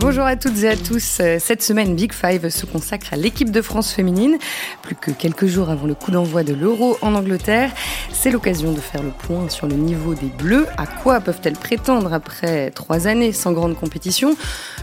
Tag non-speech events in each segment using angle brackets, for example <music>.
Bonjour à toutes et à tous. Cette semaine, Big Five se consacre à l'équipe de France féminine. Plus que quelques jours avant le coup d'envoi de l'Euro en Angleterre, c'est l'occasion de faire le point sur le niveau des Bleus. À quoi peuvent-elles prétendre après trois années sans grande compétition?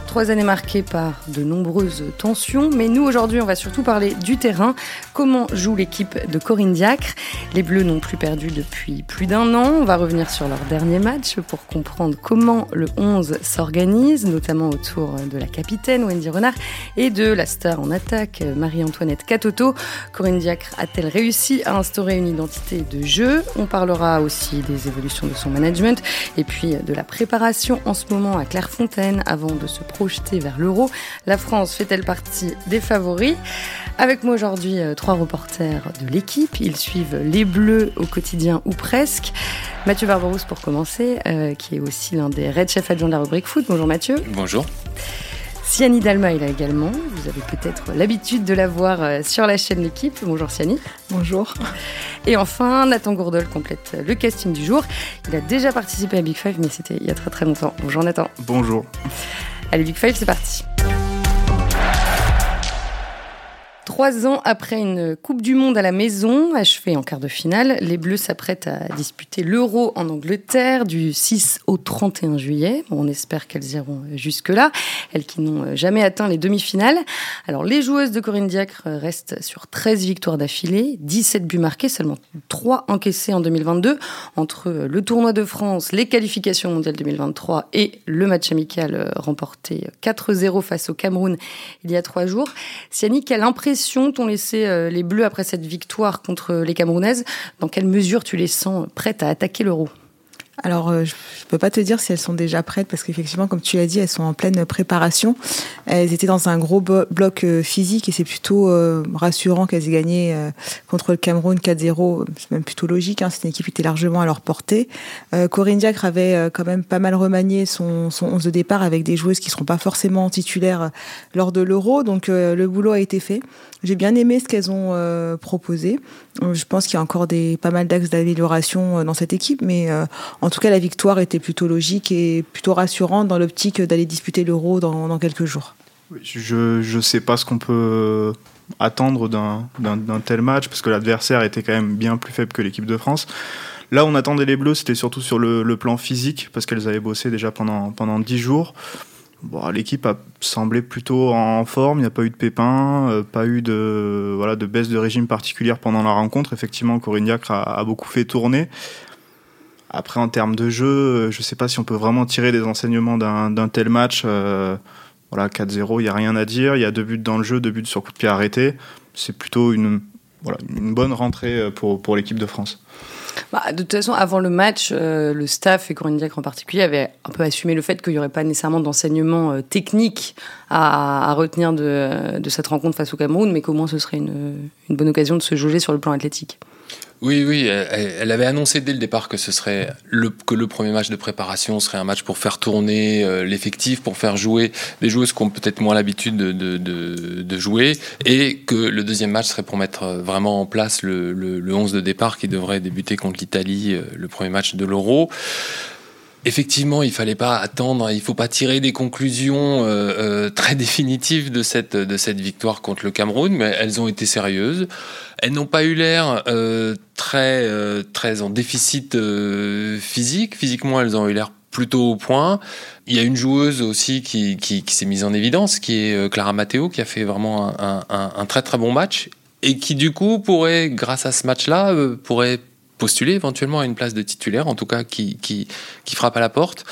Trois années marquées par de nombreuses tensions. Mais nous, aujourd'hui, on va surtout parler du terrain. Comment joue l'équipe de Corinne Diacre? Les Bleus n'ont plus perdu depuis plus d'un an. On va revenir sur leur dernier match pour comprendre comment le 11 s'organise, notamment autour de la capitaine Wendy Renard et de la star en attaque Marie-Antoinette Catoto. Corinne Diacre a-t-elle réussi à instaurer une identité de jeu? On parlera aussi des évolutions de son management et puis de la préparation en ce moment à Clairefontaine avant de se projeter vers l'Euro. La France fait-elle partie des favoris? Avec moi aujourd'hui euh, trois reporters de l'équipe. Ils suivent les Bleus au quotidien ou presque. Mathieu Barbarousse pour commencer, euh, qui est aussi l'un des Red Chefs adjoints de la rubrique foot. Bonjour Mathieu. Bonjour. Siani Dalma est là également. Vous avez peut-être l'habitude de la voir euh, sur la chaîne L'équipe. Bonjour Siani. Bonjour. Et enfin, Nathan Gourdol complète le casting du jour. Il a déjà participé à Big Five, mais c'était il y a très très longtemps. Bonjour Nathan. Bonjour. Allez, Big Five, c'est parti. Trois ans après une Coupe du Monde à la maison, achevée en quart de finale, les Bleus s'apprêtent à disputer l'Euro en Angleterre du 6 au 31 juillet. on espère qu'elles iront jusque-là, elles qui n'ont jamais atteint les demi-finales. Alors, les joueuses de Corinne Diacre restent sur 13 victoires d'affilée, 17 buts marqués, seulement 3 encaissés en 2022. Entre le tournoi de France, les qualifications mondiales 2023 et le match amical remporté 4-0 face au Cameroun il y a trois jours. Quelle impression t'ont laissé euh, les Bleus après cette victoire contre les Camerounaises. Dans quelle mesure tu les sens prêtes à attaquer l'Euro? Alors, euh, je ne peux pas te dire si elles sont déjà prêtes parce qu'effectivement, comme tu l'as dit, elles sont en pleine préparation. Elles étaient dans un gros bloc euh, physique et c'est plutôt euh, rassurant qu'elles aient gagné contre le Cameroun 4-0. C'est même plutôt logique. Hein, c'est une équipe qui était largement à leur portée. Corinne Diacre avait quand même pas mal remanié son, son 11 de départ avec des joueuses qui ne seront pas forcément titulaires lors de l'Euro. Donc, le boulot a été fait. J'ai bien aimé ce qu'elles ont proposé. Je pense qu'il y a encore des, pas mal d'axes d'amélioration dans cette équipe, mais tout cas, la victoire était plutôt logique et plutôt rassurante dans l'optique d'aller disputer l'Euro dans, quelques jours. Je ne sais pas ce qu'on peut attendre d'un tel match, parce que l'adversaire était quand même bien plus faible que l'équipe de France. Là, on attendait les Bleus, c'était surtout sur le, plan physique, parce qu'elles avaient bossé déjà pendant, pendant 10 jours. L'équipe a semblé plutôt en forme, il n'y a pas eu de pépins, euh, pas eu de, baisse de régime particulière pendant la rencontre. Effectivement, Corinne Diacre a, a beaucoup fait tourner. Après, en termes de jeu, euh, je ne sais pas si on peut vraiment tirer des enseignements d'un tel match. Euh, voilà, 4-0, il n'y a rien à dire. Il y a deux buts dans le jeu, deux buts sur coup de pied arrêté. C'est plutôt une, bonne rentrée euh, pour, l'équipe de France. Bah, de toute façon, avant le match, le staff et Corinne Diacre en particulier avaient un peu assumé le fait qu'il n'y aurait pas nécessairement d'enseignement technique à, retenir de, de, cette rencontre face au Cameroun, mais qu'au moins ce serait une, une bonne occasion de se jauger sur le plan athlétique. Oui, oui, elle, avait annoncé dès le départ que ce serait le, que le premier match de préparation serait un match pour faire tourner euh, l'effectif, pour faire jouer des joueuses qui ont peut-être moins l'habitude de, de, jouer, et que le deuxième match serait pour mettre vraiment en place le, le, le 11 de départ qui devrait débuter contre l'Italie, euh, le premier match de l'Euro. Effectivement, il fallait pas attendre, il faut pas tirer des conclusions euh, euh, très <laughs> définitives de cette de cette victoire contre le Cameroun, mais elles ont été sérieuses. Elles n'ont pas eu l'air euh, très très en déficit physique. Physiquement, elles ont eu l'air plutôt au point. Il y a une joueuse aussi qui, qui, qui s'est mise en évidence, qui est Clara Matteo, qui a fait vraiment un, un, un, très très bon match et qui du coup pourrait, grâce à ce match-là, pourrait postuler éventuellement à une place de titulaire, en tout cas qui, qui, qui frappe à la porte.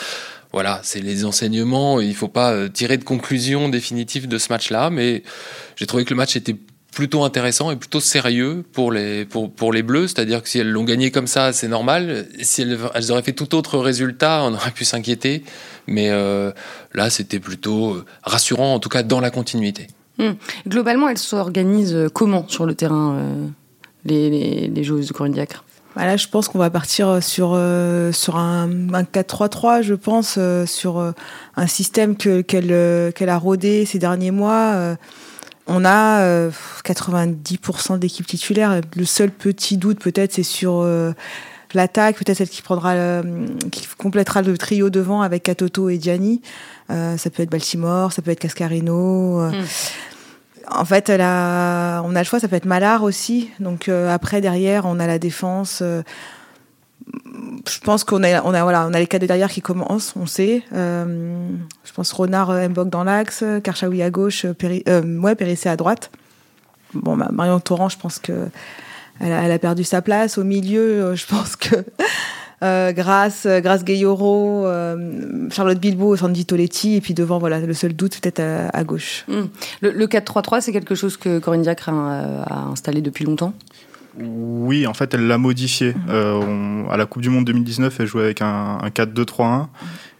Voilà, c'est les enseignements. Il ne faut pas euh, tirer de conclusion définitive de ce match-là, mais j'ai trouvé que le match était plutôt intéressant et plutôt sérieux pour les, pour, pour les Bleus. C'est-à-dire que si elles l'ont gagné comme ça, c'est normal. Si elles, elles, auraient fait tout autre résultat, on aurait pu s'inquiéter. Mais euh, là, c'était plutôt euh, rassurant, en tout cas dans la continuité. Hum. Globalement, elles s'organisent comment sur le terrain, les, les, les joueuses de Corinne là, je pense qu'on va partir sur euh, sur un, un 4-3-3, je pense, euh, sur euh, un système que qu'elle qu'elle a rodé ces derniers mois. on a 90% d'équipe titulaire. Le seul petit doute peut-être, c'est sur l'attaque, peut-être celle qui prendra, qui complétera le trio devant avec Katoto et Gianni. ça peut être Baltimore, ça peut être Cascarino. Hmm. En fait, on a le choix, ça peut être Malard aussi. Donc après, derrière, on a la défense je pense qu'on a, les cadets derrière qui commencent, on sait. Euh, je pense Ronard euh, Mbok dans l'axe, Karchaoui à gauche, Péri, euh, ouais, Périssé à droite. Bon, bah, Marion Torrent, je pense que elle a, elle a, perdu sa place. Au milieu, je pense que euh, Grâce, Grâce Gayoro, Charlotte Bilbo, Sandy Toletti, et puis devant, voilà, le seul doute peut-être à, gauche. Hmm. Le, le 4-3-3, c'est quelque chose que Corinne Diacre a, a installé depuis longtemps? Oui, en fait, elle l'a modifié. Euh, à la Coupe du Monde 2019, elle jouait avec un, un 4-2-3-1.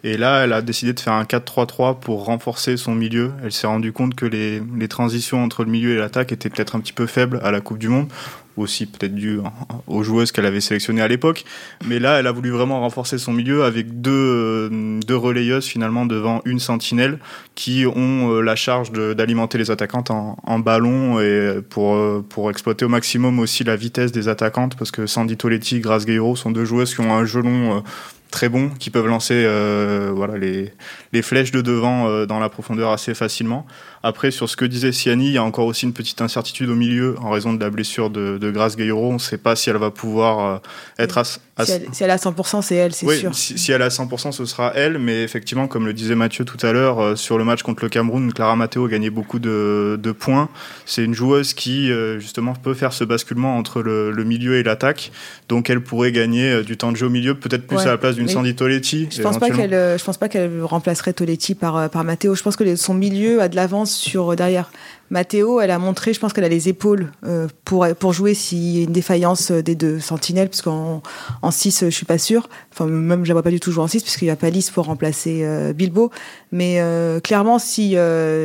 Et là, elle a décidé de faire un 4-3-3 pour renforcer son milieu. Elle s'est rendue compte que les, les, transitions entre le milieu et l'attaque étaient peut-être un petit peu faibles à la Coupe du Monde, aussi peut-être dû aux joueuses qu'elle avait sélectionnées à l'époque. Mais là, elle a voulu vraiment renforcer son milieu avec deux, euh, deux relayeuses finalement devant une sentinelle qui ont euh, la charge d'alimenter les attaquantes en, en, ballon et pour, euh, pour exploiter au maximum aussi la vitesse des attaquantes parce que Sandy Toletti, Grace Guerrero sont deux joueuses qui ont un gelon très bons qui peuvent lancer euh, voilà, les, les, flèches de devant euh, dans la profondeur assez facilement. Après, sur ce que disait Siani, il y a encore aussi une petite incertitude au milieu en raison de la blessure de, de Grace Gaillero. On ne sait pas si elle va pouvoir euh, être à, si, elle, si, elle, a 100%, c'est elle, c'est sûr. Si, si, elle a 100%, ce sera elle. Mais effectivement, comme le disait Mathieu tout à l'heure, euh, sur le match contre le Cameroun, Clara Matteo a gagné beaucoup de, de points. C'est une joueuse qui, justement, peut faire ce basculement entre le, le milieu et l'attaque. Donc, elle pourrait gagner du temps de jeu au milieu, peut-être plus à la place d'une Sandy Toletti. Je pense pas qu'elle, je pense pas qu'elle remplacerait Toletti par, par Matteo. Je pense que son milieu a de l'avance sur euh, derrière. Mathéo, elle a montré, je pense qu'elle a les épaules euh, pour, pour jouer s'il y a une défaillance euh, des deux sentinelles, parce qu'en en 6, je suis pas sûre. Enfin, même je la vois pas du tout jouer en 6, puisqu'il n'y a pas Lys pour remplacer Bilbo. Mais clairement, si,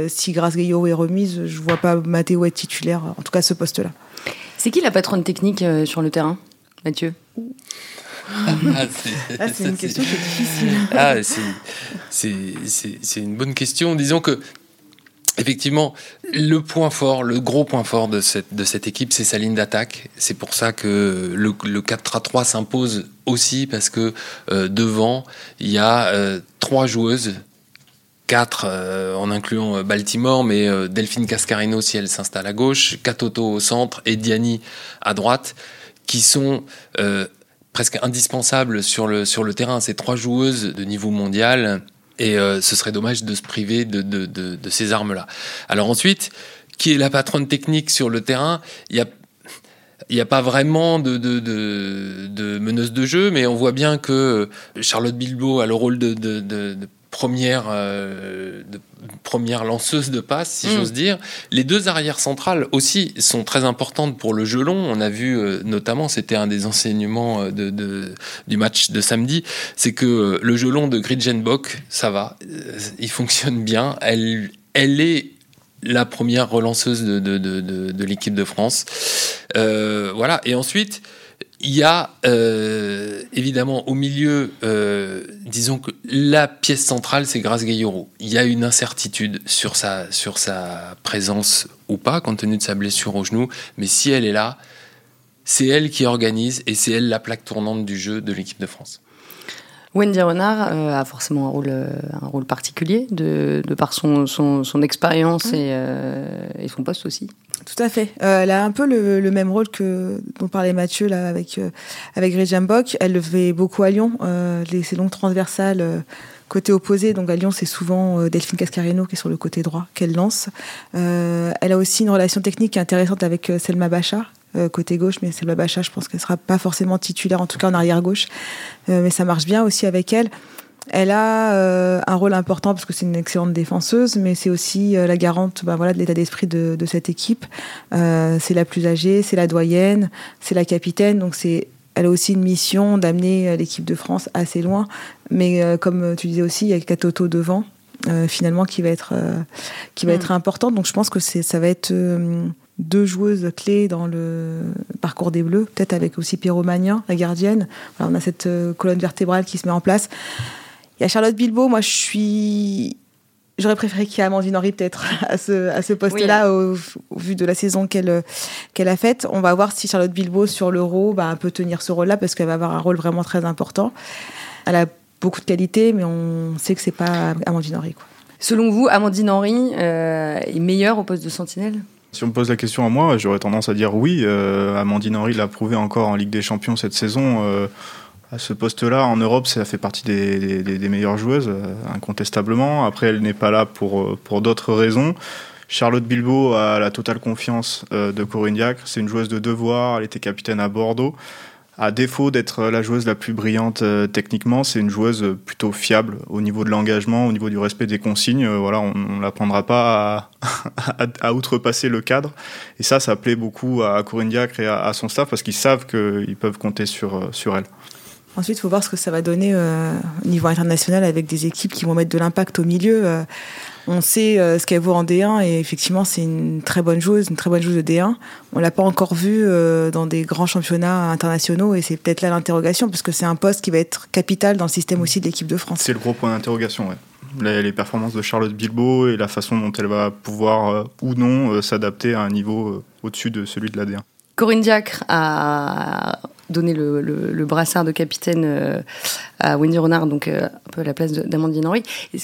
si Grace Gaillot est remise, je vois pas Mathéo être titulaire, en tout cas ce poste-là. C'est qui la patronne technique sur le terrain, Mathieu? Ah, ah, c'est une question qui est difficile. Ah, c'est une bonne question. Disons que Effectivement, le point fort, le gros point fort de cette, équipe, c'est sa ligne d'attaque. C'est pour ça que le, le 4-3 s'impose aussi, parce que euh, devant, il y a euh, trois joueuses, quatre euh, en incluant Baltimore, mais Delphine Cascarino si elle s'installe à gauche, Katoto au centre et Diani à droite, qui sont presque indispensables sur le, sur le terrain. Ces trois joueuses de niveau mondial et euh, ce serait dommage de se priver de, de, de, ces armes-là. Alors ensuite, qui est la patronne technique sur le terrain? Il y a il n'y a pas vraiment de, de, de, de, meneuse de jeu, mais on voit bien que Charlotte Bilbo a le rôle de première, euh, de, première lanceuse de passe, si mm. j'ose dire. Les deux arrières centrales aussi sont très importantes pour le jeu long. On a vu euh, notamment, c'était un des enseignements euh, de, de, du match de samedi, c'est que le jeu long de Gridgenbock, ça va, il fonctionne bien. Elle, elle est la première relanceuse de, de, de, de l'équipe de France. voilà. Et ensuite, il y a euh, évidemment au milieu, euh, disons que la pièce centrale, c'est Grace Gayoro. Il y a une incertitude sur sa, sur sa présence ou pas, compte tenu de sa blessure au genou, mais si elle est là, c'est elle qui organise et c'est elle la plaque tournante du jeu de l'équipe de France. Wendy Renard euh, a forcément un rôle, un rôle particulier de, de par son, son, son expérience et, et son poste aussi. Tout à fait. Euh, elle a un peu le, le, même rôle que dont parlait Mathieu là avec euh, avec Bock. Elle le fait beaucoup à Lyon. Euh, les, ces longues transversales euh, côté opposé. Donc à Lyon, c'est souvent euh, Delphine Cascarino qui est sur le côté droit qu'elle lance. elle a aussi une relation technique intéressante avec Selma Bacha. côté gauche, mais Selma Bacha, je pense qu'elle sera pas forcément titulaire, en tout cas en arrière gauche, mais ça marche bien aussi avec elle. Elle a euh, un rôle important parce que c'est une excellente défenseuse, mais c'est aussi euh, la garante bah, voilà, de l'état d'esprit de, de, cette équipe. Euh, c'est la plus âgée, c'est la doyenne, c'est la capitaine, donc c'est elle a aussi une mission d'amener l'équipe de France assez loin. Mais comme tu disais aussi, il y a Katoto devant, finalement, qui va être, qui va mm. être importante. Donc je pense que ça va être deux joueuses clés dans le parcours des Bleus, peut-être avec aussi Pierrot Magnin, la gardienne. on a cette colonne vertébrale qui se met en place. Il y a Charlotte Bilbo, moi je suis J'aurais préféré qu'il y ait Amandine Henry peut-être <laughs> à ce, à ce poste-là au, vu de la saison qu'elle qu'elle a faite. On va voir si Charlotte Bilbao sur l'Euro bah, peut tenir ce rôle-là parce qu'elle va avoir un rôle vraiment très important. Elle a beaucoup de qualités, mais on sait que c'est pas Amandine Henry. Quoi. Selon vous, Amandine Henry euh, est meilleure au poste de sentinelle? Si on me pose la question à moi, j'aurais tendance à dire oui. Euh, Amandine Henry l'a prouvé encore en Ligue des Champions cette saison. Euh, à ce poste-là, en Europe, ça fait partie des, meilleures joueuses, euh, incontestablement. Après, elle n'est pas là pour, euh, pour d'autres raisons. Charlotte Bilbao a la totale confiance euh, de Corinne Diacre. C'est une joueuse de devoir. Elle était capitaine à Bordeaux. À défaut d'être la joueuse la plus brillante techniquement, c'est une joueuse plutôt fiable au niveau de l'engagement, au niveau du respect des consignes. voilà, on ne l'apprendra pas <laughs> à, à, outrepasser le cadre. Et ça, ça plaît beaucoup à Corinne Diacre et à, à son staff parce qu'ils savent qu'ils peuvent compter sur, sur elle. Ensuite, il faut voir ce que ça va donner euh, au niveau international avec des équipes qui vont mettre de l'impact au milieu. Euh, on sait euh, ce qu'elle vaut en D1 et effectivement, c'est une très bonne joueuse, une très bonne joueuse de D1. On l'a pas encore vue dans des grands championnats internationaux et c'est peut-être là l'interrogation parce que c'est un poste qui va être capital dans le système aussi de l'équipe de France. C'est le gros point d'interrogation, ouais. Les, les, performances de Charlotte Bilbao et la façon dont elle va pouvoir ou non s'adapter à un niveau au-dessus de celui de la D1. Corinne Diacre a donné le, brassard de capitaine euh, à Wendy Renard, donc euh, un peu à la place d'Amandine Henry.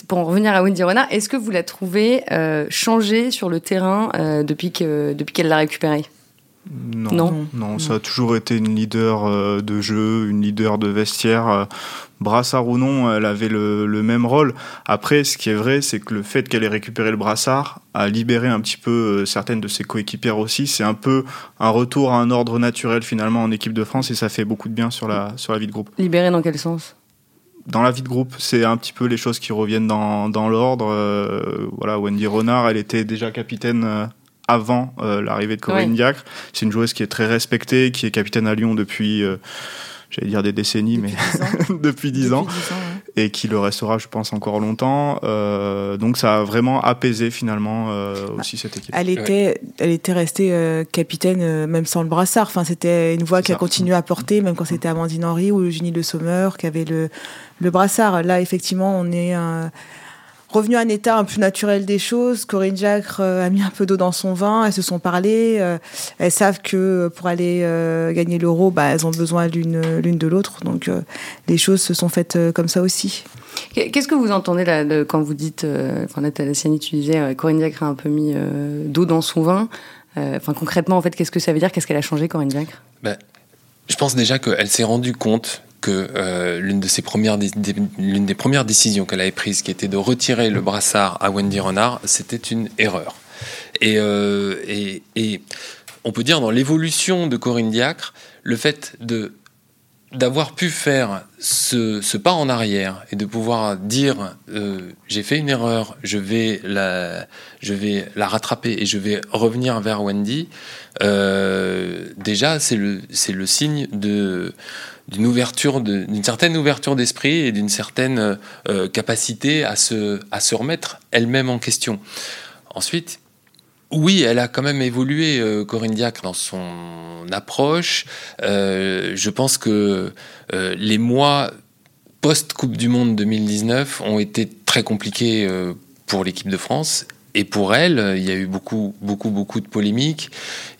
pour en revenir à Wendy Renard, est-ce que vous la trouvez euh, changée sur le terrain depuis qu'elle l'a récupérée? Non, non, ça a toujours été une leader euh, de jeu, une leader de vestiaire. Euh, brassard ou non, elle avait le, même rôle. Après, ce qui est vrai, c'est que le fait qu'elle ait récupéré le brassard a libéré un petit peu euh, certaines de ses coéquipières aussi. C'est un peu un retour à un ordre naturel finalement en équipe de France et ça fait beaucoup de bien sur la, sur la vie de groupe. Libéré dans quel sens? Dans la vie de groupe, c'est un petit peu les choses qui reviennent dans, dans l'ordre. voilà, Wendy Renard, elle était déjà capitaine avant euh, l'arrivée de Corinne Diacre. C'est une joueuse qui est très respectée, qui est capitaine à Lyon depuis, euh, j'allais dire des décennies, mais <laughs> depuis dix ans, et qui le restera, je pense, encore longtemps. Euh, donc ça a vraiment apaisé finalement aussi cette équipe. Elle était, elle était restée capitaine même sans le brassard. Enfin, c'était une voix qui a continué à porter, même quand c'était Amandine Henry ou Eugénie Le Sommer qui avait le, le brassard. Là, effectivement, on est un revenu à un état un peu naturel des choses. Corinne Jacques euh, a mis un peu d'eau dans son vin. Elles se sont parlé. Euh, elles savent que pour aller euh, gagner l'euro, bah, elles ont besoin l'une l'une de l'autre. Donc les choses se sont faites comme ça aussi. Qu'est-ce que vous entendez là quand vous dites, enfin là, Siani, tu disais, Corinne Jacques a un peu mis d'eau dans son vin. Enfin concrètement, en fait, qu'est-ce que ça veut dire? Qu'est-ce qu'elle a changé, Corinne Jacques ben, Je pense déjà qu'elle s'est rendue compte que euh, l'une de ses premières l'une des premières décisions qu'elle avait prises, qui était de retirer le brassard à Wendy Renard, c'était une erreur. Et, euh, et, et, on peut dire dans l'évolution de Corinne Diacre, le fait de d'avoir pu faire ce, ce, pas en arrière et de pouvoir dire euh, j'ai fait une erreur, je vais la, je vais la rattraper et je vais revenir vers Wendy. Déjà, c'est le, c'est le signe de d'une certaine ouverture d'esprit et d'une certaine euh, capacité à se, remettre elle-même en question. Ensuite, oui, elle a quand même évolué, euh, Corinne Diacre, dans son approche. Euh, je pense que les mois post-Coupe du Monde 2019 ont été très compliqués pour l'équipe de France et pour elle, il y a eu beaucoup, beaucoup, beaucoup de polémiques.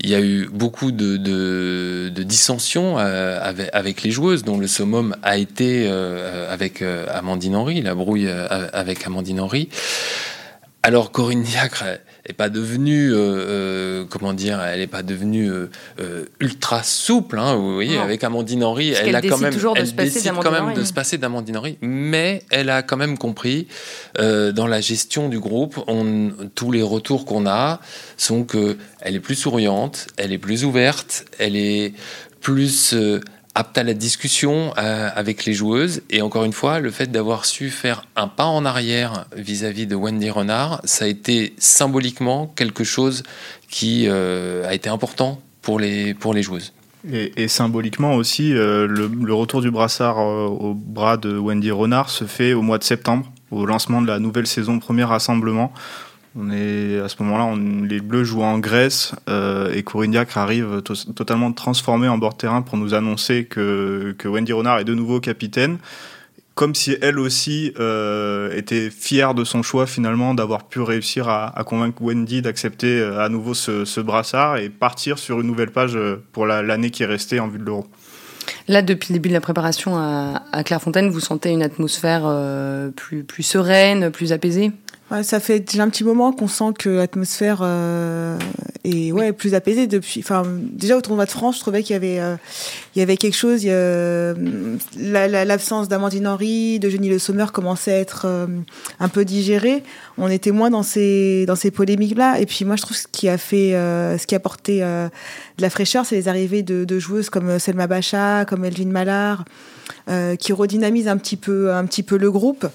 Il y a eu beaucoup de, de, de dissensions euh, avec, les joueuses, dont le summum a été euh, avec euh, Amandine Henry, la brouille avec Amandine Henry. Alors Corinne Diacre n'est pas devenue, euh, euh, comment dire, elle n'est pas devenue euh, ultra souple. Hein, vous voyez, avec Amandine Henry, elle, a quand même, elle décide quand même de se passer d'Amandine Henry, mais elle a quand même compris dans la gestion du groupe, on, tous les retours qu'on a sont que elle est plus souriante, elle est plus ouverte, elle est plus apte à la discussion euh, avec les joueuses. Et encore une fois, le fait d'avoir su faire un pas en arrière vis-à-vis de Wendy Renard, ça a été symboliquement quelque chose qui euh, a été important pour les, pour les joueuses. Et, symboliquement aussi, euh, le, retour du brassard au bras de Wendy Renard se fait au mois de septembre, au lancement de la nouvelle saison premier rassemblement. On est à ce moment-là, les Bleus jouent en Grèce euh, et Corinne Diacre arrive totalement transformée en bord terrain pour nous annoncer que, Wendy Renard est de nouveau capitaine. comme si elle aussi euh, était fière de son choix finalement d'avoir pu réussir à, convaincre Wendy d'accepter euh, à nouveau ce, brassard et partir sur une nouvelle page euh, pour l'année qui est restée en vue de l'Euro. Là, depuis le début de la préparation à, Clairefontaine, vous sentez une atmosphère plus sereine, plus apaisée? Ça fait déjà un petit moment qu'on sent que l'atmosphère euh, est ouais, plus apaisée depuis. Enfin, déjà au tournoi de France, je trouvais qu'il y avait, euh, il y avait quelque chose. L'absence d'Amandine Henry, de Jenny Le Sommer commençait à être euh, un peu digérée. On était moins dans ces, dans ces polémiques-là. Et puis moi, je trouve ce qui a fait, ce qui a apporté de la fraîcheur, c'est les arrivées de, de, joueuses comme Selma Bacha, comme Elvin Mallard, qui redynamisent un petit peu, un petit peu le groupe.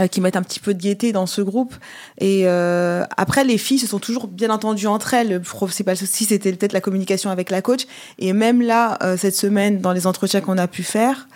Euh, qui mettent un petit peu de gaieté dans ce groupe. Et euh, après, les filles se sont toujours bien entendues entre elles. Le principal souci, c'était peut-être la communication avec la coach. Et même là, euh, cette semaine, dans les entretiens qu'on a pu faire,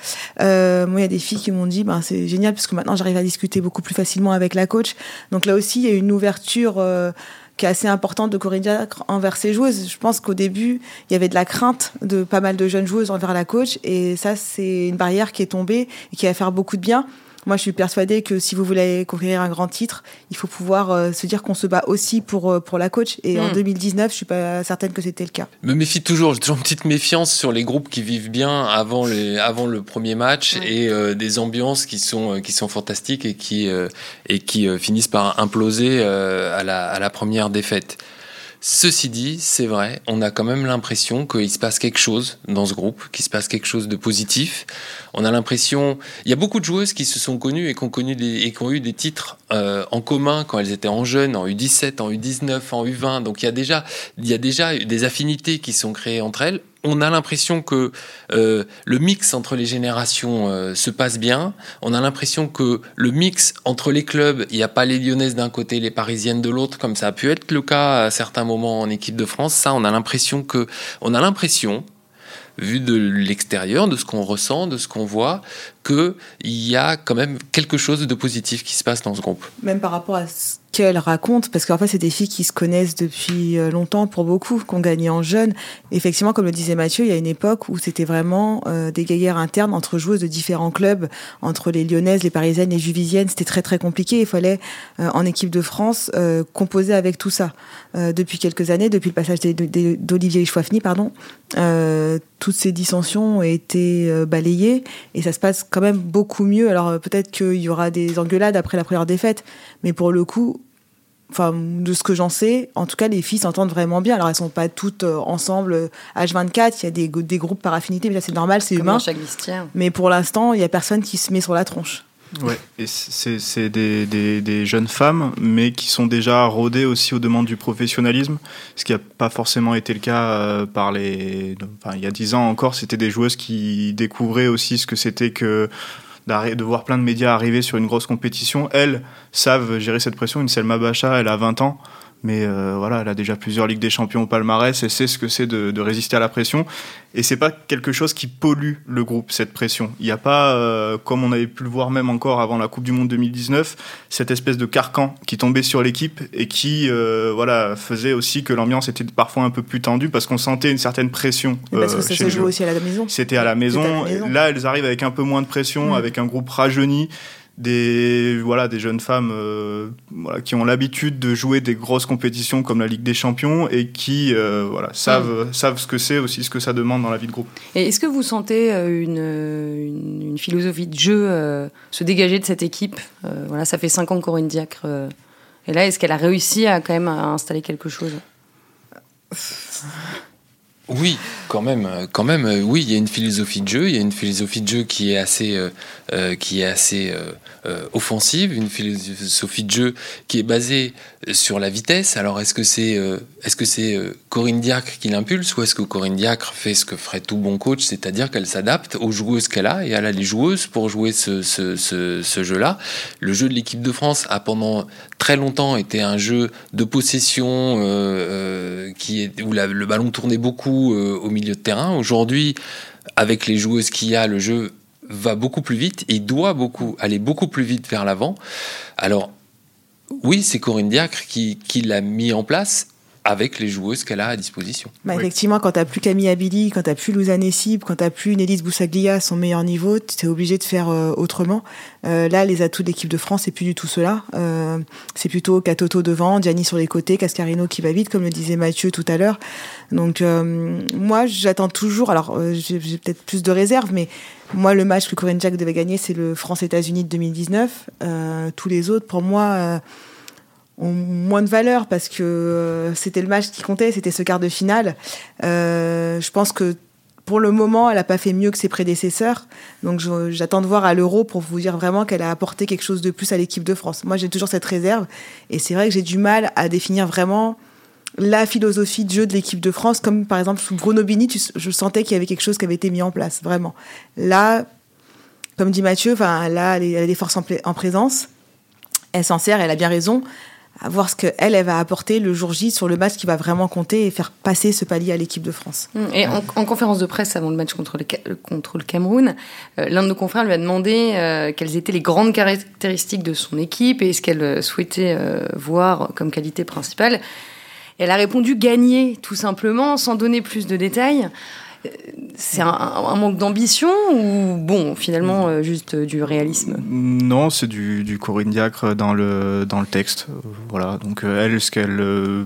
euh, moi, il y a des filles qui m'ont dit, ben, c'est génial parce que maintenant, j'arrive à discuter beaucoup plus facilement avec la coach. Donc là aussi, il y a une ouverture euh, qui est assez importante de Corinne envers ses joueuses. Je pense qu'au début, il y avait de la crainte de pas mal de jeunes joueuses envers la coach. Et ça, c'est une barrière qui est tombée et qui va faire beaucoup de bien. Moi, je suis persuadée que si vous voulez conquérir un grand titre, il faut pouvoir euh, se dire qu'on se bat aussi pour, euh, pour la coach. Et en 2019, hmm. je suis pas certaine que c'était le cas. Me méfie toujours, j'ai toujours une petite méfiance sur les groupes qui vivent bien avant, les, avant le premier match et euh, des ambiances qui sont, qui sont fantastiques et qui, et qui finissent par imploser à, la, à la première défaite. Ceci dit, c'est vrai, on a quand même l'impression qu'il se passe quelque chose dans ce groupe, qu'il se passe quelque chose de positif. On a l'impression, il y a beaucoup de joueuses qui se sont connues et qui ont, connu des, et qui ont eu des titres euh, en commun quand elles étaient en jeune, en U17, en U19, en U20. Donc il y a déjà, il y a déjà des affinités qui sont créées entre elles on a l'impression que euh, le mix entre les générations euh, se passe bien. On a l'impression que le mix entre les clubs, il n'y a pas les Lyonnaises d'un côté, les Parisiennes de l'autre, comme ça a pu être le cas à certains moments en équipe de France. Ça, on a l'impression que, on a l'impression, vu de l'extérieur, de ce qu'on ressent, de ce qu'on voit, qu'il y a quand même quelque chose de positif qui se passe dans ce groupe. Même par rapport à ce qu'elle raconte, parce qu'en fait, c'est des filles qui se connaissent depuis euh, longtemps pour beaucoup, qui ont gagné en jeune. Effectivement, comme le disait Mathieu, il y a une époque où c'était vraiment euh, des guerres internes entre joueuses de différents clubs, entre les lyonnaises, les parisiennes, les juvisiennes. C'était très très compliqué. Il fallait, euh, en équipe de France, composer avec tout ça. depuis quelques années, depuis le passage d'Olivier Chouafny, pardon, toutes ces dissensions ont été balayées et ça se passe quand même beaucoup mieux. Alors peut-être qu'il y aura des engueulades après la première défaite, mais pour le coup, enfin de ce que j'en sais, en tout cas les filles s'entendent vraiment bien. Alors elles sont pas toutes euh, ensemble H24, euh, il y a des, des groupes par affinité, mais là c'est normal, c'est humain. Mais pour l'instant, il y a personne qui se met sur la tronche. Ouais, et c'est des, des, des, jeunes femmes, mais qui sont déjà rodées aussi aux demandes du professionnalisme, ce qui n'a pas forcément été le cas euh, par les. Enfin, il y a dix ans encore, c'était des joueuses qui découvraient aussi ce que c'était que de voir plein de médias arriver sur une grosse compétition. Elles savent gérer cette pression. Une Selma Bacha, elle a 20 ans. Mais euh, voilà, elle a déjà plusieurs Ligues des Champions au palmarès, elle sait ce que c'est de, de, résister à la pression. Et c'est pas quelque chose qui pollue le groupe, cette pression. Il n'y a pas, euh, comme on avait pu le voir même encore avant la Coupe du Monde 2019, cette espèce de carcan qui tombait sur l'équipe et qui euh, voilà, faisait aussi que l'ambiance était parfois un peu plus tendue parce qu'on sentait une certaine pression. parce que ça se joue aussi à la maison. C'était à la maison. Là, elles arrivent avec un peu moins de pression, mm. avec un groupe rajeuni des voilà des jeunes femmes euh, voilà, qui ont l'habitude de jouer des grosses compétitions comme la Ligue des Champions et qui euh, voilà savent mm. savent ce que c'est aussi ce que ça demande dans la vie de groupe. Et est-ce que vous sentez euh, une, une, philosophie de jeu se dégager de cette équipe Voilà, ça fait cinq ans Corinne Diacre et là est-ce qu'elle a réussi à quand même à installer quelque chose? <laughs> oui, quand même, quand même, oui, il y a une philosophie de jeu, il y a une philosophie de jeu qui est assez, euh, offensive, une philosophie de jeu qui est basée sur la vitesse. Alors est-ce que c'est euh, est-ce que c'est euh, Corinne Diacre qui l'impulse ou est-ce que Corinne Diacre fait ce que ferait tout bon coach, c'est-à-dire qu'elle s'adapte aux joueuses qu'elle a et elle a les joueuses pour jouer ce, jeu-là. Le jeu de l'équipe de France a pendant très longtemps été un jeu de possession où le ballon tournait beaucoup au milieu de terrain. Aujourd'hui, avec les joueuses qu'il y a, le jeu va beaucoup plus vite et doit aller beaucoup plus vite vers l'avant. Alors oui, c'est Corinne Diacre qui l'a mis en place, avec les joueuses qu'elle a à disposition. Bah, Effectivement, quand tu n'as plus Camille Abili, quand tu n'as plus Louzane Essib, quand tu n'as plus Nélis Boussaglia à son meilleur niveau, tu es obligé de faire euh, autrement. Euh, là, les atouts de l'équipe de France, c'est plus du tout cela. Euh, c'est plutôt Katoto devant, Gianni sur les côtés, Cascarino qui va vite, comme le disait Mathieu tout à l'heure. Donc, moi, j'attends toujours. Alors, j'ai peut-être plus de réserve, mais moi, le match que Corinne Jack devait gagner, c'est le France-États-Unis de 2019. tous les autres, pour moi ont moins de valeur parce que euh, c'était le match qui comptait, c'était ce quart de finale. Euh, je pense que pour le moment, elle n'a pas fait mieux que ses prédécesseurs. Donc j'attends de voir à l'Euro pour vous dire vraiment qu'elle a apporté quelque chose de plus à l'équipe de France. Moi, j'ai toujours cette réserve. Et c'est vrai que j'ai du mal à définir vraiment la philosophie de jeu de l'équipe de France. Comme par exemple sous Bruno Bini, je sentais qu'il y avait quelque chose qui avait été mis en place, vraiment. Là, comme dit Mathieu, là, elle a des forces en, en présence. Elle s'en sert, elle a bien raison à voir ce qu'elle, elle va apporter le jour J sur le match qui va vraiment compter et faire passer ce palier à l'équipe de France. Mmh. Et en, conférence de presse avant le match contre le, contre le Cameroun, euh, l'un de nos confrères lui a demandé euh, quelles étaient les grandes caractéristiques de son équipe et ce qu'elle euh, souhaitait voir comme qualité principale. Elle a répondu gagner, tout simplement, sans donner plus de détails c'est un, manque d'ambition ou bon, finalement, euh, juste du réalisme? Non, c'est du, du Corinne Diacre dans le, dans le texte. Voilà, donc euh, elle, ce qu'elle euh,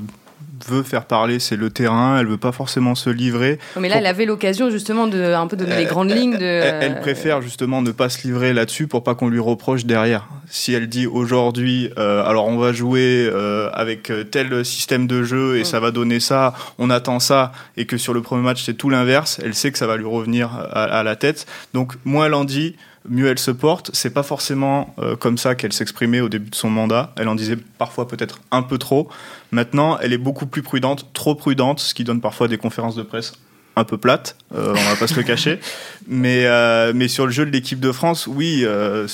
veut faire parler, c'est le terrain. Elle veut pas forcément se livrer. mais là, elle avait l'occasion justement de un peu donner les grandes lignes. De... Elle, préfère justement ne pas se livrer là-dessus pour pas qu'on lui reproche derrière. Si elle dit aujourd'hui, euh, alors on va jouer euh, avec tel système de jeu et mm. ça va donner ça, on attend ça, et que sur le premier match c'est tout l'inverse, elle sait que ça va lui revenir à, à la tête. Donc moins elle en dit mieux elle se porte. C'est pas forcément euh, comme ça qu'elle s'exprimait au début de son mandat. Elle en disait parfois peut-être un peu trop. Maintenant, elle est beaucoup plus prudente, trop prudente, ce qui donne parfois des conférences de presse un peu plate, euh, on va pas se le cacher. <laughs> Mais, euh, mais sur le jeu de l'équipe de France, oui, euh,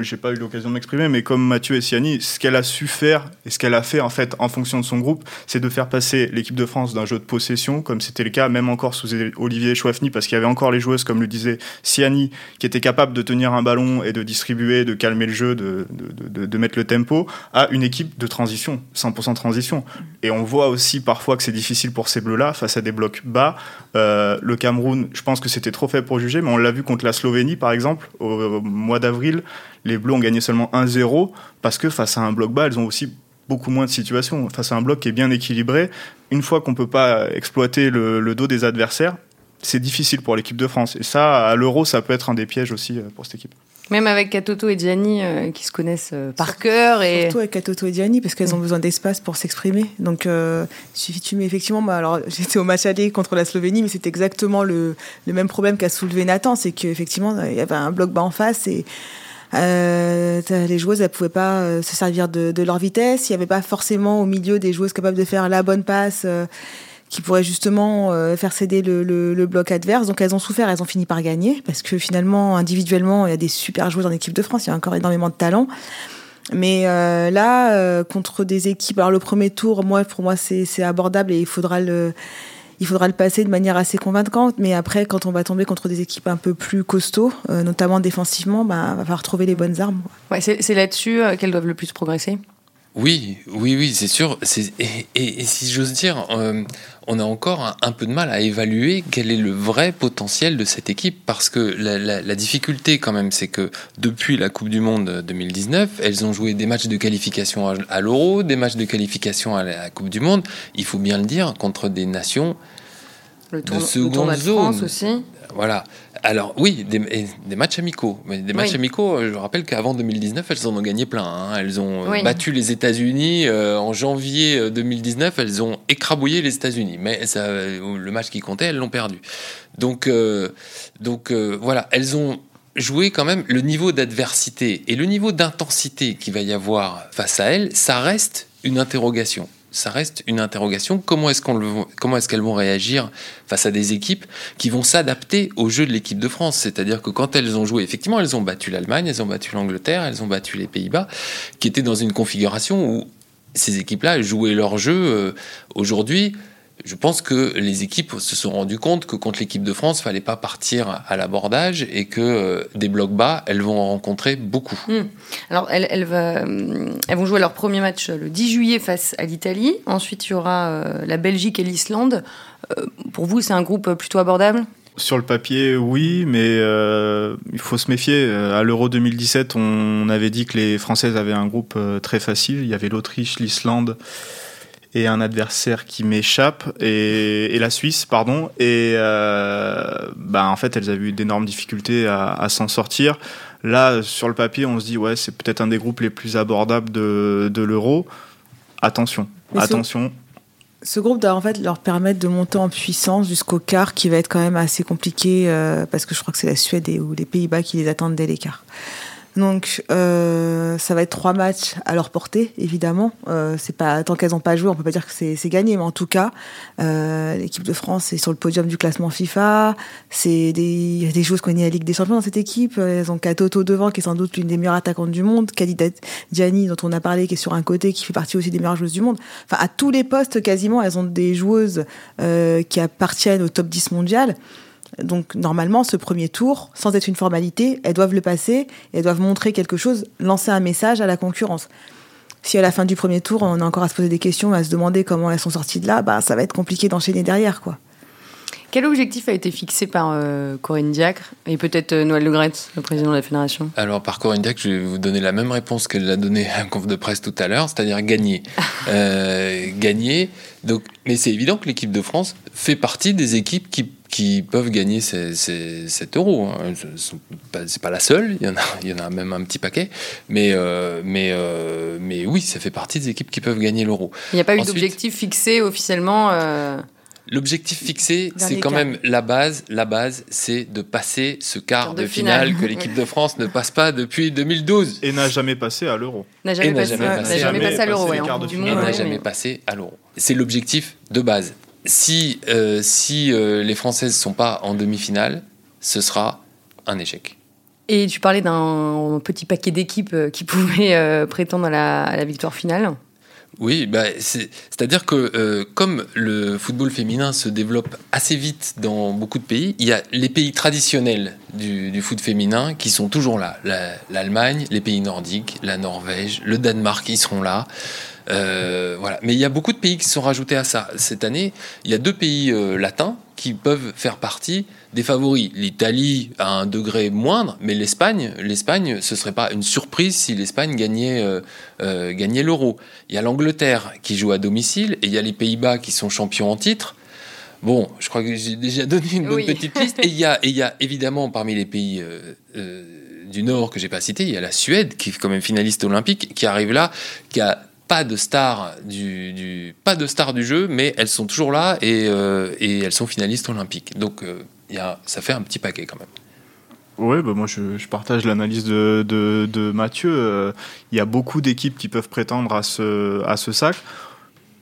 j'ai pas eu l'occasion de m'exprimer, mais comme Mathieu et Siani, ce qu'elle a su faire et ce qu'elle a fait en fait en fonction de son groupe, c'est de faire passer l'équipe de France d'un jeu de possession, comme c'était le cas même encore sous Olivier Chouafny, parce qu'il y avait encore les joueuses, comme le disait Siani, qui étaient capables de tenir un ballon et de distribuer, de calmer le jeu, de, de, de mettre le tempo, à une équipe de transition, 100% transition. Et on voit aussi parfois que c'est difficile pour ces bleus-là, face à des blocs bas. Euh, le Cameroun, je pense que c'était trop fait pour juger, mais on l'a vu contre la Slovénie, par exemple, au, mois d'avril. Les Bleus ont gagné seulement 1-0 parce que face à un bloc bas, elles ont aussi beaucoup moins de situations. Face à un bloc qui est bien équilibré, une fois qu'on peut pas exploiter le dos des adversaires, c'est difficile pour l'équipe de France. Et ça, à l'Euro, ça peut être un des pièges aussi euh, pour cette équipe. Même avec Katoto et Gianni euh, qui se connaissent euh, par cœur. Et... Surtout avec Katoto et Gianni parce qu'elles ont mm. besoin d'espace pour s'exprimer. Donc, euh, tu mets effectivement. Moi, alors, <laughs> j'étais au match aller contre la Slovénie, mais c'est exactement le, le, même problème qu'a soulevé Nathan. C'est qu'effectivement, il y avait un bloc bas en face et. les joueuses, elles pouvaient pas se servir de, de, leur vitesse. Il n'y avait pas forcément au milieu des joueuses capables de faire la bonne passe qui pourrait justement euh, faire céder le, bloc adverse. Donc elles ont souffert, elles ont fini par gagner, parce que finalement, individuellement, il y a des super joueurs en équipe de France, il y a encore énormément de talent. Mais euh, là, euh, contre des équipes, alors le premier tour, moi, pour moi, c'est abordable et il faudra le, il faudra le passer de manière assez convaincante. Mais après, quand on va tomber contre des équipes un peu plus costauds, notamment défensivement, bah, va falloir trouver les bonnes armes. Ouais, c'est là-dessus qu'elles doivent le plus progresser? Oui, oui, oui, c'est sûr. Et, et, si j'ose dire, euh, on a encore un, peu de mal à évaluer quel est le vrai potentiel de cette équipe parce que la, difficulté quand même, c'est que depuis la Coupe du Monde 2019, elles ont joué des matchs de qualification à, l'Euro, des matchs de qualification à la, Coupe du Monde. Il faut bien le dire contre des nations le de seconde zone. aussi. Voilà. Alors oui, des, matchs amicaux. Mais des matchs amicaux, euh, je rappelle qu'avant 2019, elles en ont gagné plein. Hein. Elles ont euh, battu les États-Unis euh, en janvier 2019. Elles ont écrabouillé les États-Unis. Mais ça, le match qui comptait, elles l'ont perdu. Donc, donc voilà, elles ont joué quand même le niveau d'adversité et le niveau d'intensité qu'il va y avoir face à elles. Ça reste une interrogation ça reste une interrogation. Comment est-ce qu'elles vont réagir face à des équipes qui vont s'adapter au jeu de l'équipe de France? C'est-à-dire que quand elles ont joué, effectivement, elles ont battu l'Allemagne, elles ont battu l'Angleterre, elles ont battu les Pays-Bas, qui étaient dans une configuration où ces équipes-là jouaient leur jeu. Euh, aujourd'hui, je pense que les équipes se sont rendues compte que contre l'équipe de France, il fallait pas partir à l'abordage et que euh, des blocs bas, elles vont en rencontrer beaucoup. Hmm. Alors, elles, elles, va, elles, vont jouer leur premier match le 10 juillet face à l'Italie. Ensuite, il y aura euh, la Belgique et l'Islande. Euh, pour vous, c'est un groupe plutôt abordable? Sur le papier, oui, mais euh, il faut se méfier. À l'Euro 2017, on avait dit que les Françaises avaient un groupe très facile. Il y avait l'Autriche, l'Islande et un adversaire qui m'échappe et, et, la Suisse pardon et euh, bah en fait elles avaient eu d'énormes difficultés à, à s'en sortir. Là sur le papier on se dit ouais c'est peut-être un des groupes les plus abordables de, de l'euro. Attention Mais attention. ce, groupe doit en fait leur permettre de monter en puissance jusqu'au quart qui va être quand même assez compliqué euh, parce que je crois que c'est la Suède et, ou les Pays-Bas qui les attendent dès l'écart. Donc euh, ça va être trois matchs à leur portée, évidemment. Euh, c'est pas tant qu'elles n'ont pas joué, on peut pas dire que c'est gagné, mais en tout cas, euh, l'équipe de France est sur le podium du classement FIFA. C'est des, des joueuses qui ont gagné la Ligue des Champions dans cette équipe. Elles ont Katoto devant, qui est sans doute l'une des meilleures attaquantes du monde. Khalida Diani, dont on a parlé, qui est sur un côté, qui fait partie aussi des meilleures joueuses du monde. Enfin, à tous les postes, quasiment, elles ont des joueuses euh, qui appartiennent au top 10 mondial. Donc normalement, ce premier tour, sans être une formalité, elles doivent le passer, elles doivent montrer quelque chose, lancer un message à la concurrence. Si à la fin du premier tour, on a encore à se poser des questions, à se demander comment elles sont sorties de là, bah, ça va être compliqué d'enchaîner derrière. quoi. Quel objectif a été fixé par euh, Corinne Diacre et peut-être euh, Noël Le Gret, le président de la fédération? Alors par Corinne Diacre, je vais vous donner la même réponse qu'elle a donnée à un conf de presse tout à l'heure, c'est-à-dire gagner. <laughs> euh, gagner. Donc, mais c'est évident que l'équipe de France fait partie des équipes qui qui peuvent gagner ces, ces, 7 euros. Hein. C'est pas la seule, il y, en a, il y en a même un petit paquet. Mais, euh, mais, euh, mais oui, ça fait partie des équipes qui peuvent gagner l'euro. Il n'y a pas eu d'objectif fixé officiellement euh... L'objectif fixé, c'est quand même la base. La base, c'est de passer ce quart de, de, finale, finale que <laughs> l'équipe de France ne passe pas depuis 2012. Et n'a jamais passé à l'euro. N'a jamais, passé, jamais, passé, jamais passé à l'euro. Et n'a jamais passé à l'euro. C'est l'objectif de base si, euh, si euh, les Françaises ne sont pas en demi-finale, ce sera un échec. Et tu parlais d'un petit paquet d'équipes euh, qui <laughs> pouvaient euh, prétendre à la, à la, victoire finale oui, bah, c'est-à-dire que comme le football féminin se développe assez vite dans beaucoup de pays, il y a les pays traditionnels du, du foot féminin qui sont toujours là. L'Allemagne, la, les pays nordiques, la Norvège, le Danemark, ils seront là. Euh, voilà. Mais il y a beaucoup de pays qui se sont rajoutés à ça. Cette année, il y a deux pays euh, latins qui peuvent faire partie des favoris. L'Italie à un degré moindre, mais l'Espagne, l'Espagne, ce serait pas une surprise si l'Espagne gagnait, euh, euh, gagnait l'euro. Il y a l'Angleterre qui joue à domicile et il y a les Pays-Bas qui sont champions en titre. Bon, je crois que j'ai déjà donné une bonne oui. petite liste. Et il y y a évidemment parmi les pays euh, du Nord que j'ai pas cité, il y a la Suède qui est quand même finaliste olympique, qui arrive là, qui a pas de stars du, pas de stars du jeu, mais elles sont toujours là et, euh, elles sont finalistes olympiques. Donc euh, ça fait un petit paquet quand même. Oui, bah moi je, partage l'analyse de, Mathieu. Euh, il y a beaucoup d'équipes qui peuvent prétendre à ce sac.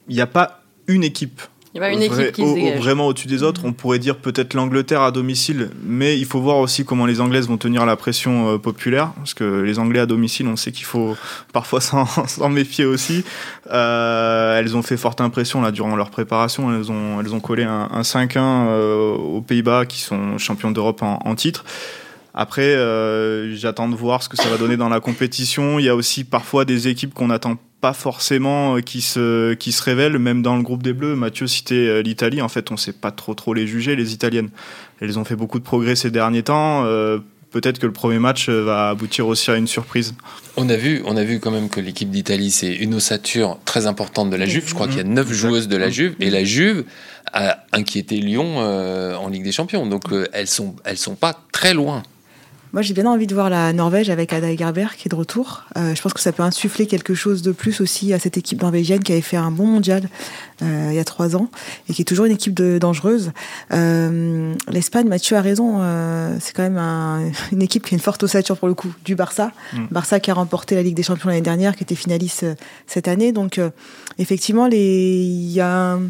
Il n'y a pas une équipe il y a pas une équipe qui au, vraiment au-dessus des autres. On pourrait dire peut-être l'Angleterre à domicile, mais il faut voir aussi comment les Anglaises vont tenir la pression euh, populaire, parce que les Anglais à domicile, on sait qu'il faut <laughs> parfois <laughs> s'en méfier aussi. Euh, elles ont fait forte impression là durant leur préparation. Elles ont, elles ont collé un, un 5-1 euh, aux Pays-Bas, qui sont champions d'Europe en, en titre. Après, euh, j'attends de voir ce que ça va donner dans la compétition. Il y a aussi parfois des équipes qu'on n'attend pas forcément euh, qui se, qui se révèlent, même dans le groupe des Bleus. Mathieu citait euh, l'Italie. En fait, on ne sait pas trop trop les juger, les Italiennes. Elles ont fait beaucoup de progrès ces derniers temps. Euh, Peut-être que le premier match va aboutir aussi à une surprise. On a vu, on a vu quand même que l'équipe d'Italie, c'est une ossature très importante de la Juve. Je crois qu'il y a neuf joueuses de la Juve. Et la Juve a inquiété Lyon euh, en Ligue des Champions. Donc euh, elles sont, elles sont pas très loin. Moi, j'ai bien envie de voir la Norvège avec Ada Gerber qui est de retour. Euh, je pense que ça peut insuffler quelque chose de plus aussi à cette équipe norvégienne qui avait fait un bon mondial euh, il y a trois ans et qui est toujours une équipe de, dangereuse. Euh, L'Espagne, Mathieu a raison, euh, c'est quand même un, <laughs> une équipe qui a une forte ossature pour le coup du Barça. Mm. Barça qui a remporté la Ligue des Champions l'année dernière, qui était finaliste euh, cette année. Donc, euh, effectivement, il y a un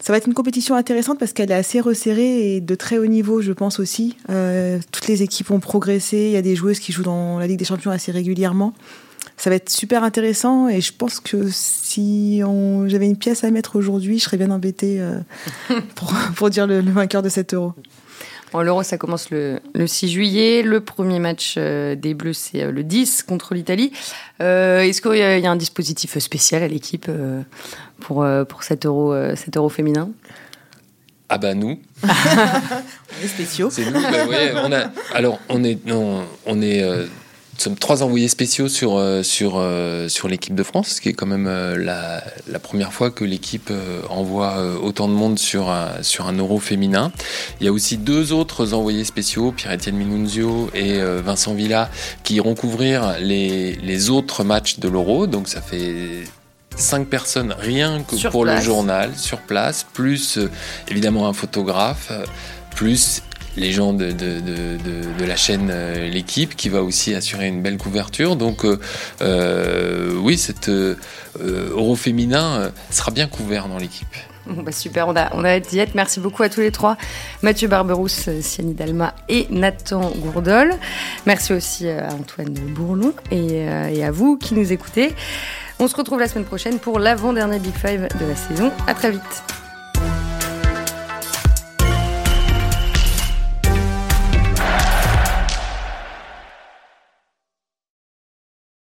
ça va être une compétition intéressante parce qu'elle est assez resserrée et de très haut niveau, je pense aussi. Euh, toutes les équipes ont progressé. Il y a des joueuses qui jouent dans la Ligue des Champions assez régulièrement. ça va être super intéressant et je pense que si j'avais une pièce à mettre aujourd'hui, je serais bien embêtée <laughs> pour, pour, dire le, vainqueur de cet euro. L'Euro, ça commence le, 6 juillet. Le premier match des Bleus, c'est le 10 contre l'Italie. Est-ce qu'il y, a un dispositif spécial à l'équipe pour, pour cet, euro, cet euro féminin? Ah bah nous. <laughs> on est spéciaux. C'est nous. Bah, on a, alors on est, on est, euh, sommes trois envoyés spéciaux sur euh, sur euh, sur l'équipe de France, ce qui est quand même la, la, première fois que l'équipe envoie autant de monde sur un, sur un Euro féminin. Il y a aussi deux autres envoyés spéciaux, Pierre-Étienne Minunzio et Vincent Villa, qui iront couvrir les, les autres matchs de l'Euro. Donc ça fait cinq personnes rien que pour le journal sur place, plus euh, évidemment un photographe, euh, plus les gens de, de, de, la chaîne euh, L'équipe qui va aussi assurer une belle couverture. Donc oui, cet euro féminin sera bien couvert dans l'équipe. bah super, on a, on a d'y être. Merci beaucoup à tous les trois, Mathieu Barberousse, Siani Dalma et Nathan Gourdol. Merci aussi à Antoine Bourlon et, et à vous qui nous écoutez. On se retrouve la semaine prochaine pour l'avant-dernier Big Five de la saison. À très vite.